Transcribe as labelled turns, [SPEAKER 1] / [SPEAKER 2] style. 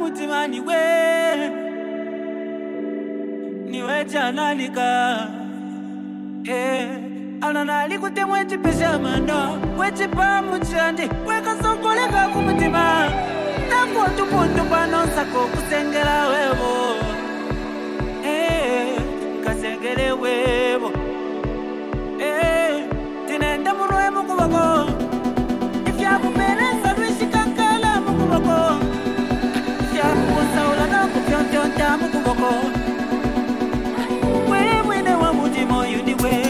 [SPEAKER 1] mutima niwe niwe chanalika eh ananali kuti mwechipisa mano wechipamu chandi wekasongoleka kumutima tangu tupundu kusengela wevo. When we never would've mujimo you the way